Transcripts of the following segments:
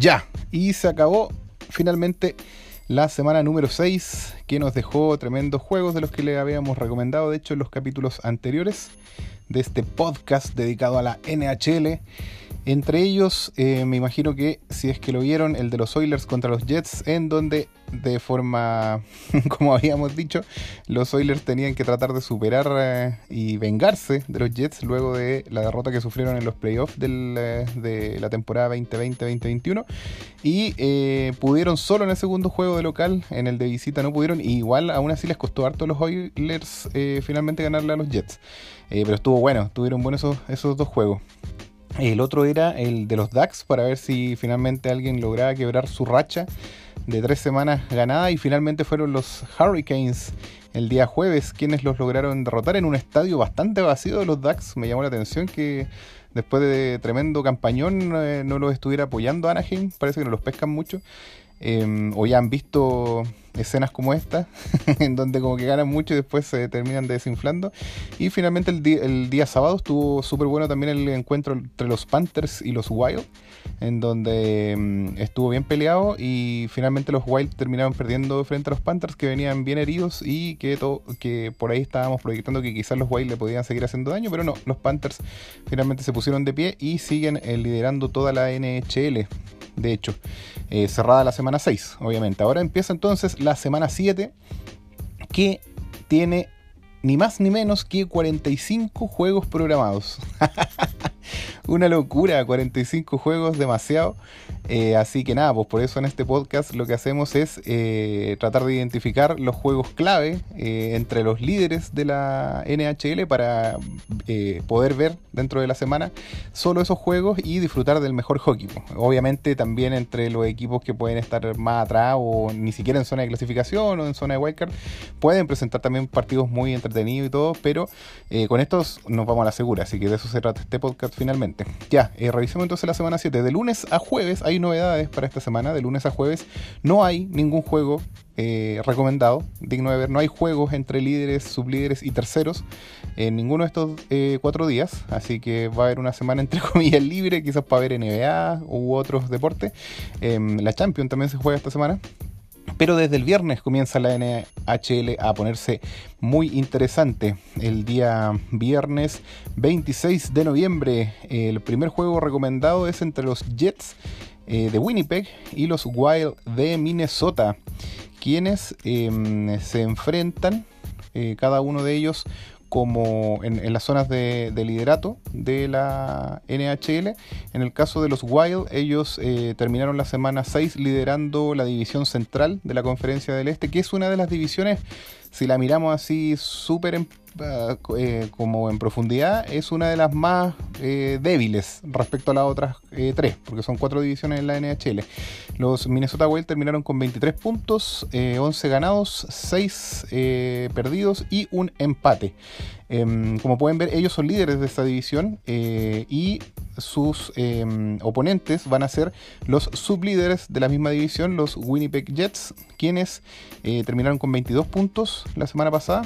Ya, y se acabó finalmente la semana número 6 que nos dejó tremendos juegos de los que le habíamos recomendado, de hecho, en los capítulos anteriores de este podcast dedicado a la NHL. Entre ellos, eh, me imagino que si es que lo vieron, el de los Oilers contra los Jets, en donde de forma, como habíamos dicho, los Oilers tenían que tratar de superar eh, y vengarse de los Jets luego de la derrota que sufrieron en los playoffs eh, de la temporada 2020-2021 y pudieron solo en el segundo juego de local, en el de visita no pudieron, igual aún así les costó harto a los Oilers finalmente ganarle a los Jets. pero estuvo bueno, tuvieron buenos esos, esos dos juegos. El otro era el de los DAX para ver si finalmente alguien lograba quebrar su racha de tres semanas ganada y finalmente fueron los Hurricanes el día jueves quienes los lograron derrotar en un estadio bastante vacío de los DAX. Me llamó la atención que después de tremendo campañón eh, no los estuviera apoyando Anaheim, parece que no los pescan mucho. Em, o ya han visto escenas como esta, en donde como que ganan mucho y después se terminan desinflando. Y finalmente el, día, el día sábado estuvo súper bueno también el encuentro entre los Panthers y los Wild, en donde mm, estuvo bien peleado y finalmente los Wild terminaron perdiendo frente a los Panthers que venían bien heridos y que, que por ahí estábamos proyectando que quizás los Wild le podían seguir haciendo daño, pero no, los Panthers finalmente se pusieron de pie y siguen eh, liderando toda la NHL de hecho, eh, cerrada la semana 6, obviamente. Ahora empieza entonces la semana 7, que tiene ni más ni menos que 45 juegos programados. Una locura, 45 juegos, demasiado. Eh, así que nada, pues por eso en este podcast lo que hacemos es eh, tratar de identificar los juegos clave eh, entre los líderes de la NHL para poder ver dentro de la semana solo esos juegos y disfrutar del mejor hockey. Pues. Obviamente también entre los equipos que pueden estar más atrás o ni siquiera en zona de clasificación o en zona de wildcard, pueden presentar también partidos muy entretenidos y todo, pero con estos nos vamos a la segura, así que de eso se trata este podcast finalmente. Ya, revisemos entonces la semana 7. De lunes a jueves hay novedades para esta semana. De lunes a jueves no hay ningún juego eh, recomendado, digno de ver. No hay juegos entre líderes, sublíderes y terceros en ninguno de estos eh, cuatro días. Así que va a haber una semana entre comillas libre, quizás para ver NBA u otros deportes. Em, la Champions también se juega esta semana. Pero desde el viernes comienza la NHL a ponerse muy interesante. El día viernes 26 de noviembre, el primer juego recomendado es entre los Jets eh, de Winnipeg y los Wild de Minnesota, quienes em, se enfrentan, eh, cada uno de ellos como en, las zonas de, liderato de la NHL. En el caso de los Wild, ellos eh, terminaron la semana 6 liderando la división central de la Conferencia del Este, que es una de las divisiones, si la miramos así súper en eh, como en profundidad es una de las más eh, débiles respecto a las otras eh, tres, porque son cuatro divisiones en la NHL. Los Minnesota Wild terminaron con 23 puntos, 11 ganados, 6 perdidos y un empate. Em, como pueden ver, ellos son líderes de esta división y sus em, oponentes van a ser los sublíderes de la misma división, los Winnipeg Jets, quienes terminaron con 22 puntos la semana pasada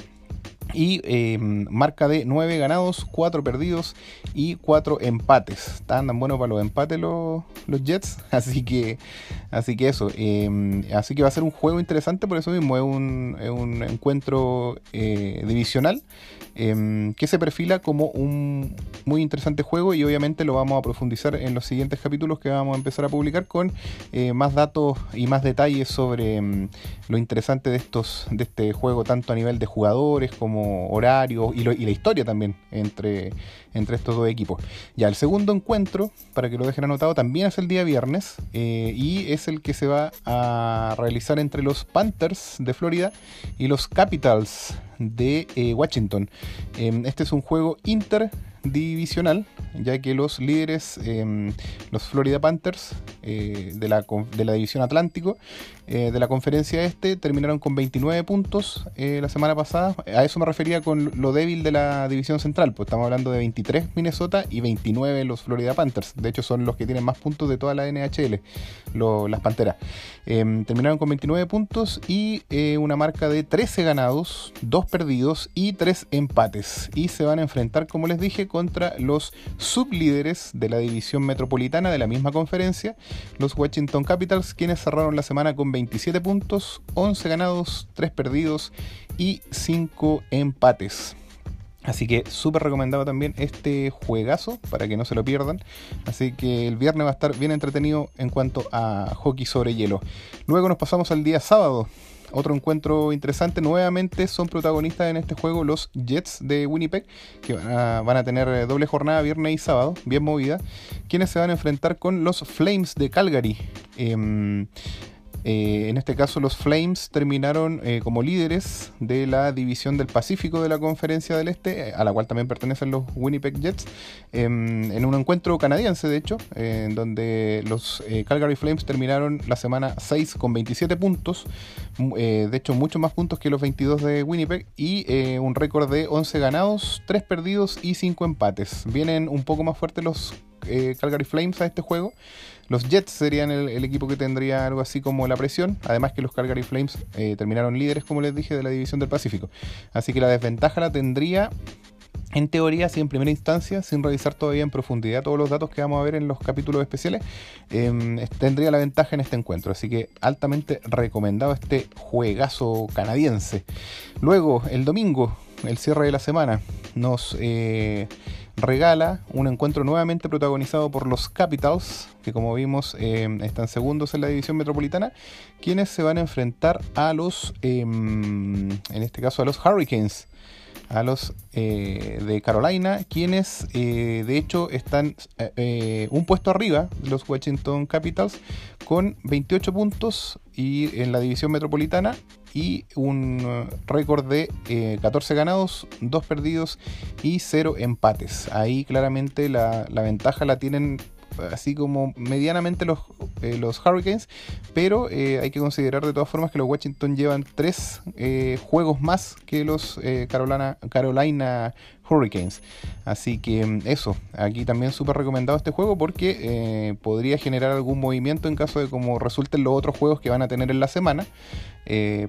y em, marca de 9 ganados, 4 perdidos y 4 empates. Están tan buenos para los empates los, Jets. Así que, así que eso. Em, así que va a ser un juego interesante por eso mismo. Es un, es un encuentro eh, divisional que se perfila como un muy interesante juego y obviamente lo vamos a profundizar en los siguientes capítulos que vamos a empezar a publicar con eh, más datos y más detalles sobre lo interesante de, estos, de este juego tanto a nivel de jugadores como horario y, la historia también entre, entre estos dos equipos. Ya, el segundo encuentro, para que lo dejen anotado, también es el día viernes eh, y es el que se va a realizar entre los Panthers de Florida y los Capitals de eh, Washington. Em, este es un juego interdivisional, ya que los líderes, em, los Florida Panthers eh, de, la, de, la, división Atlántico, eh, de la conferencia este terminaron con 29 puntos eh, la semana pasada. A eso me refería con lo débil de la división central, pues estamos hablando de 23 Minnesota y 29 los Florida Panthers. De hecho son los que tienen más puntos de toda la NHL, las Panteras. Em, terminaron con 29 puntos y eh, una marca de 13 ganados, 2 perdidos y 3 empates. Y se van a enfrentar, como les dije, contra los sublíderes de la división metropolitana de la misma conferencia, los Washington Capitals, quienes cerraron la semana con 27 puntos, 11 ganados, 3 perdidos y 5 empates. Así que súper recomendado también este juegazo para que no se lo pierdan. Así que el viernes va a estar bien entretenido en cuanto a hockey sobre hielo. Luego nos pasamos al día sábado. Otro encuentro interesante. Nuevamente son protagonistas en este juego los Jets de Winnipeg, que van a, tener doble jornada viernes y sábado, bien movida, quienes se van a enfrentar con los Flames de Calgary. Em, eh, en este caso, los Flames terminaron eh, como líderes de la división del Pacífico de la Conferencia del Este, a la cual también pertenecen los Winnipeg Jets, em, en un encuentro canadiense, de hecho, en donde los eh, Calgary Flames terminaron la semana 6 con 27 puntos, de hecho, muchos más puntos que los 22 de Winnipeg, y un récord de 11 ganados, 3 perdidos y 5 empates. Vienen un poco más fuertes los Calgary Flames a este juego. Los Jets serían el, equipo que tendría algo así como la presión, además que los Calgary Flames eh, terminaron líderes, como les dije, de la División del Pacífico. Así que la desventaja la tendría en teoría, sí, en primera instancia, sin revisar todavía en profundidad todos los datos que vamos a ver en los capítulos especiales, em, tendría la ventaja en este encuentro. Así que altamente recomendado este juegazo canadiense. Luego, el domingo, el cierre de la semana, nos eh, regala un encuentro nuevamente protagonizado por los Capitals, que como vimos eh, están segundos en la división metropolitana, quienes se van a enfrentar a los, em, en este caso a los Hurricanes, a los eh, de Carolina, quienes de hecho están un puesto arriba de los Washington Capitals con 28 puntos y en la división metropolitana y un uh, récord de 14 eh, ganados, 2 perdidos y 0 empates. Ahí claramente la, la ventaja la tienen así como medianamente los, eh, los Hurricanes, pero eh, hay que considerar de todas formas que los Washington llevan tres eh, juegos más que los Carolina, Carolina Hurricanes. Así que mm, eso, aquí también súper recomendado este juego porque podría generar algún movimiento en caso de como resulten los otros juegos que van a tener en la semana.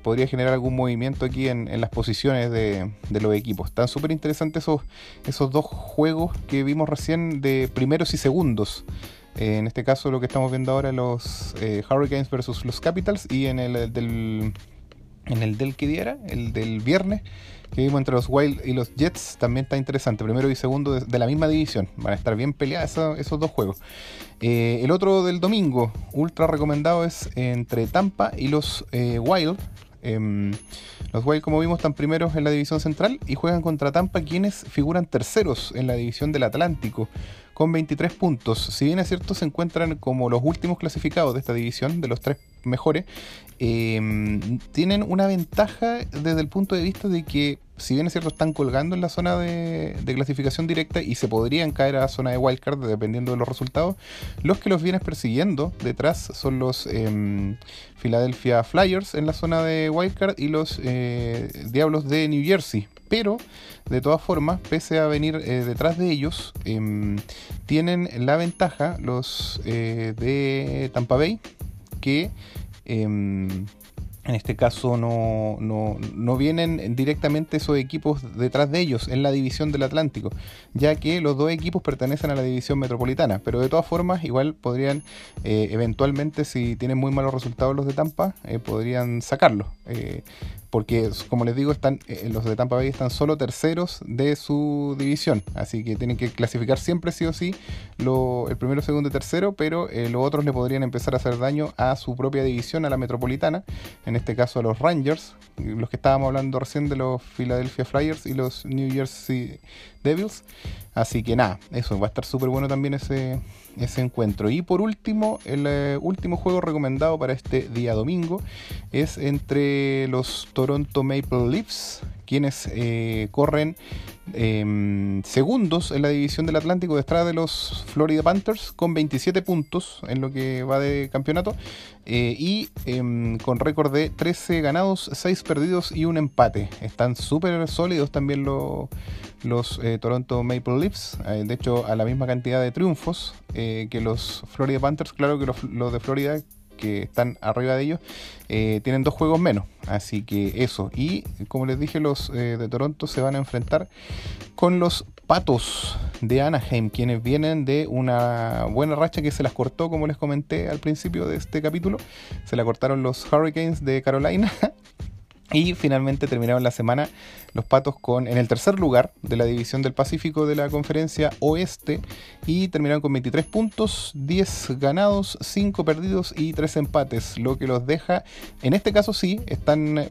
podría generar algún movimiento aquí en, las posiciones de, los equipos. Están súper interesantes esos, esos dos juegos que vimos recién de primeros y segundos. Eh, en este caso lo que estamos viendo ahora los eh, Hurricanes versus los Capitals y en el del en el del que diera, el del viernes, que vimos entre los Wild y los Jets, también está interesante. Primero y segundo de, la misma división. Van a estar bien peleados esos, dos juegos. Eh, el otro del domingo, ultra recomendado, es entre Tampa y los Wild. Em, los Wild, como vimos, están primeros en la división central y juegan contra Tampa, quienes figuran terceros en la división del Atlántico con 23 puntos. Si bien es cierto, se encuentran como los últimos clasificados de esta división, de los tres mejores, em, tienen una ventaja desde el punto de vista de que, si bien es cierto, están colgando en la zona de, clasificación directa y se podrían caer a la zona de wildcard dependiendo de los resultados, los que los vienes persiguiendo detrás son los em, Philadelphia Flyers en la zona de wildcard y los eh, Diablos de New Jersey. Pero de todas formas, pese a venir eh, detrás de ellos, em, tienen la ventaja los eh, de Tampa Bay, que em, en este caso no, no, vienen directamente esos equipos detrás de ellos en la división del Atlántico, ya que los dos equipos pertenecen a la división metropolitana, pero de todas formas igual podrían eh, eventualmente si tienen muy malos resultados los de Tampa, podrían sacarlo porque como les digo, están eh, los de Tampa Bay están solo terceros de su división, así que tienen que clasificar siempre sí o sí el primero, segundo y tercero, pero eh, los otros le podrían empezar a hacer daño a su propia división, a la metropolitana, en este caso a los Rangers, los que estábamos hablando recién de los Philadelphia Flyers y los New Jersey Devils. Así que nada, eso va a estar súper bueno también ese, ese encuentro. Y por último, el eh, último juego recomendado para este día domingo es entre los Toronto Maple Leafs, quienes eh, corren em, segundos en la división del Atlántico detrás de los Florida Panthers con 27 puntos en lo que va de campeonato eh, y em, con récord de 13 ganados, 6 perdidos y un empate. Están súper sólidos también los eh, Toronto Maple Leafs, de hecho a la misma cantidad de triunfos que los Florida Panthers, claro que los de Florida que están arriba de ellos eh, tienen dos juegos menos. Así que eso. Y como les dije, los eh, de Toronto se van a enfrentar con los Patos de Anaheim, quienes vienen de una buena racha que se las cortó, como les comenté al principio de este capítulo. Se la cortaron los Hurricanes de Carolina. Y finalmente terminaron la semana los Patos con en el tercer lugar de la división del Pacífico de la conferencia oeste y terminaron con 23 puntos, 10 ganados, 5 perdidos y 3 empates, lo que los deja, en este caso sí, están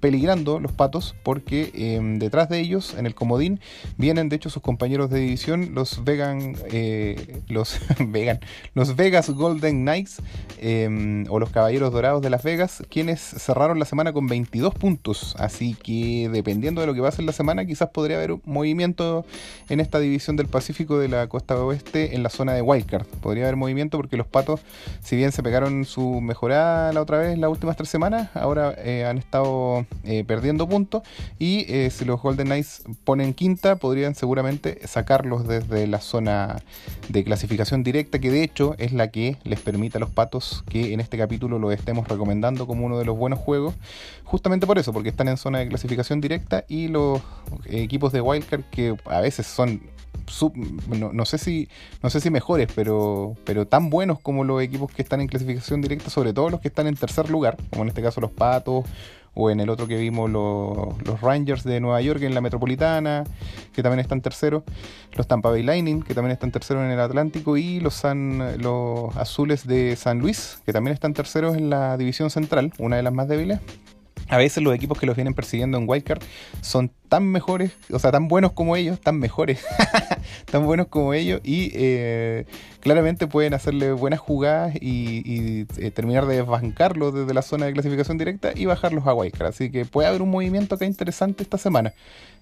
peligrando los patos porque em, detrás de ellos, en el comodín, vienen de hecho sus compañeros de división, los Vegan, eh, los Vegan, los Vegas Golden Knights em, o los Caballeros Dorados de Las Vegas, quienes cerraron la semana con 22 puntos. Así que dependiendo de lo que a ser la semana, quizás podría haber un movimiento en esta división del Pacífico de la costa oeste en la zona de Wildcard. Podría haber movimiento porque los patos, si bien se pegaron su mejorada la otra vez las últimas tres semanas, ahora eh, han estado eh, perdiendo puntos. Y eh, si los Golden Knights ponen quinta, podrían seguramente sacarlos desde la zona de clasificación directa, que de hecho es la que les permite a los patos que en este capítulo lo estemos recomendando como uno de los buenos juegos. Justamente por eso, porque están en zona de clasificación directa y los equipos de Wildcard que a veces son no, sé si no sé si mejores, pero, pero tan buenos como los equipos que están en clasificación directa, sobre todo los que están en tercer lugar, como en este caso los Patos o en el otro que vimos los, Rangers de Nueva York en la Metropolitana, que también están terceros, los Tampa Bay Lightning, que también están terceros en el Atlántico, y los, San, los Azules de San Luis, que también están terceros en la División Central, una de las más débiles a veces los equipos que los vienen persiguiendo en Wildcard son tan mejores, o sea, tan buenos como ellos, tan mejores, tan buenos como ellos y eh, claramente pueden hacerle buenas jugadas y, eh, terminar de desbancarlos desde la zona de clasificación directa y bajarlos a Wildcard. Así que puede haber un movimiento acá interesante esta semana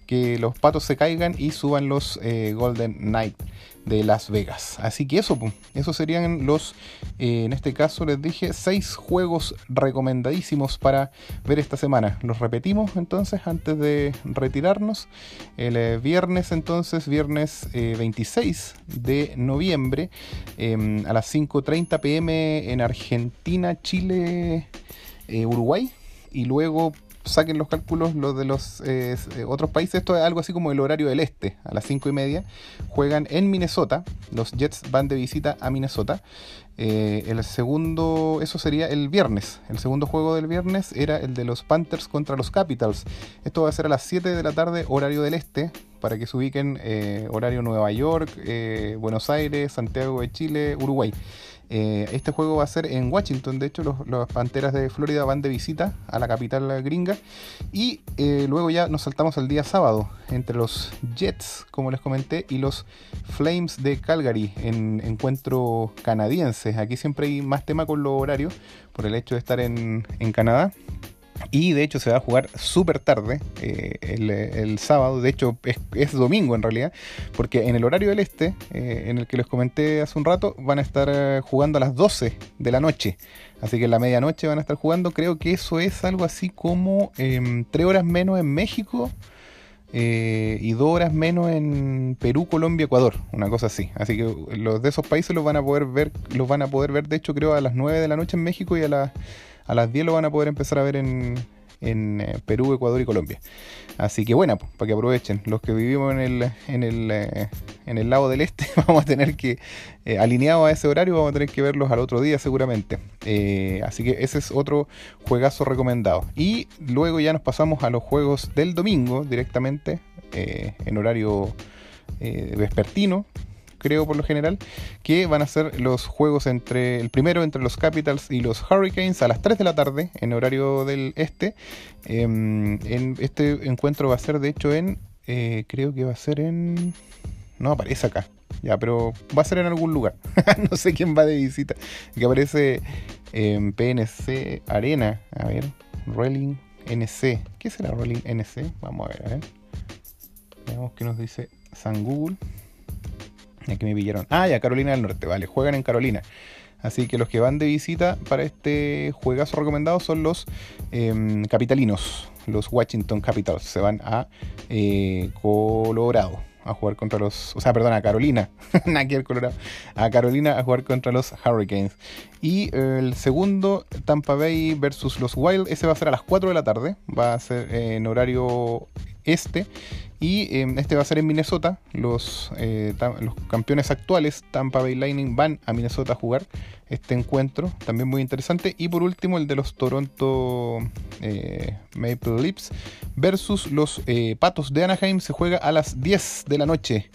que los patos se caigan y suban los eh, Golden Knight de Las Vegas. Así que eso, eso serían los, eh, en este caso les dije, seis juegos recomendadísimos para ver esta semana. Los repetimos entonces antes de retirarnos. El eh, viernes entonces, viernes 26 de noviembre em, a las 5.30 pm en Argentina, Chile, Uruguay. Y luego saquen los cálculos los de los eh, eh, otros países. Esto es algo así como el horario del este, a las 5 y media. Juegan en Minnesota. Los Jets van de visita a Minnesota. Eh, el segundo, eso sería el viernes. El segundo juego del viernes era el de los Panthers contra los Capitals. Esto va a ser a las 7 de la tarde, horario del este, para que se ubiquen horario Nueva York, Buenos Aires, Santiago de Chile, Uruguay. Eh, este juego va a ser en Washington, de hecho los, Panteras de Florida van de visita a la capital gringa y eh, luego ya nos saltamos al día sábado entre los Jets, como les comenté, y los Flames de Calgary en encuentro canadiense. Aquí siempre hay más tema con los horarios por el hecho de estar en, en Canadá. Y de hecho se va a jugar súper tarde eh, el, sábado, de hecho es, domingo en realidad, porque en el horario del este, eh, en el que les comenté hace un rato, van a estar eh, jugando a las 12 de la noche. Así que en la medianoche van a estar jugando, creo que eso es algo así como 3 em, horas menos en México y 2 horas menos en Perú, Colombia, Ecuador, una cosa así. Así que los de esos países los van a poder ver, los van a poder ver de hecho creo a las 9 de la noche en México y a las a las 10 lo van a poder empezar a ver en, eh, Perú, Ecuador y Colombia. Así que bueno, para que aprovechen. Los que vivimos en el, en el, eh, en el lado del este, vamos a tener que, eh, a ese horario, vamos a tener que verlos al otro día seguramente. así que ese es otro juegazo recomendado. Y luego ya nos pasamos a los juegos del domingo directamente, en horario vespertino creo por lo general, que van a ser los juegos entre el primero entre los Capitals y los Hurricanes a las 3 de la tarde en horario del este. Em, en este encuentro va a ser de hecho en, eh, creo que va a ser en No aparece acá. Ya, pero va a ser en algún lugar. no sé quién va de visita. Que aparece en PNC Arena. A ver, Rolling NC. ¿Qué será Rolling NC? Vamos a ver, a ver. Veamos qué nos dice San Google. Aquí me pillaron. Ah, ya, Carolina del Norte. Vale, juegan en Carolina. Así que los que van de visita para este juegazo recomendado son los em, capitalinos, los Washington Capitals. Se van a eh, Colorado a jugar contra los. O sea, perdón, a Carolina. Colorado. A Carolina a jugar contra los Hurricanes. Y el segundo, Tampa Bay versus los Wild. Ese va a ser a las 4 de la tarde. Va a ser en horario este. Y em, este va a ser en Minnesota. Los, eh, los campeones actuales, Tampa Bay Lightning, van a Minnesota a jugar este encuentro. También muy interesante. Y por último, el de los Toronto eh, Maple Leafs versus los eh, Patos de Anaheim. Se juega a las 10 de la noche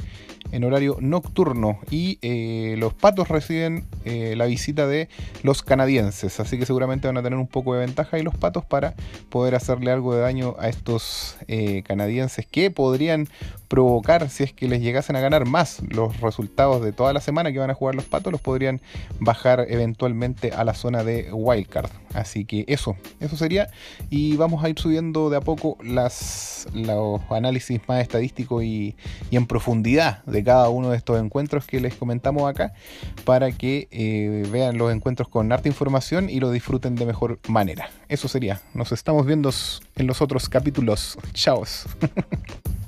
en horario nocturno y eh, los patos reciben eh, la visita de los canadienses, así que seguramente van a tener un poco de ventaja y los patos para poder hacerle algo de daño a estos eh, canadienses que podrían provocar, si es que les llegasen a ganar más los resultados de toda la semana que van a jugar los patos, los podrían bajar eventualmente a la zona de wildcard. Así que eso, eso sería. Y vamos a ir subiendo de a poco las, los análisis más estadísticos y, en profundidad de cada uno de estos encuentros que les comentamos acá, para que eh, vean los encuentros con harta información y lo disfruten de mejor manera. Eso sería. Nos estamos viendo en los otros capítulos. Chao.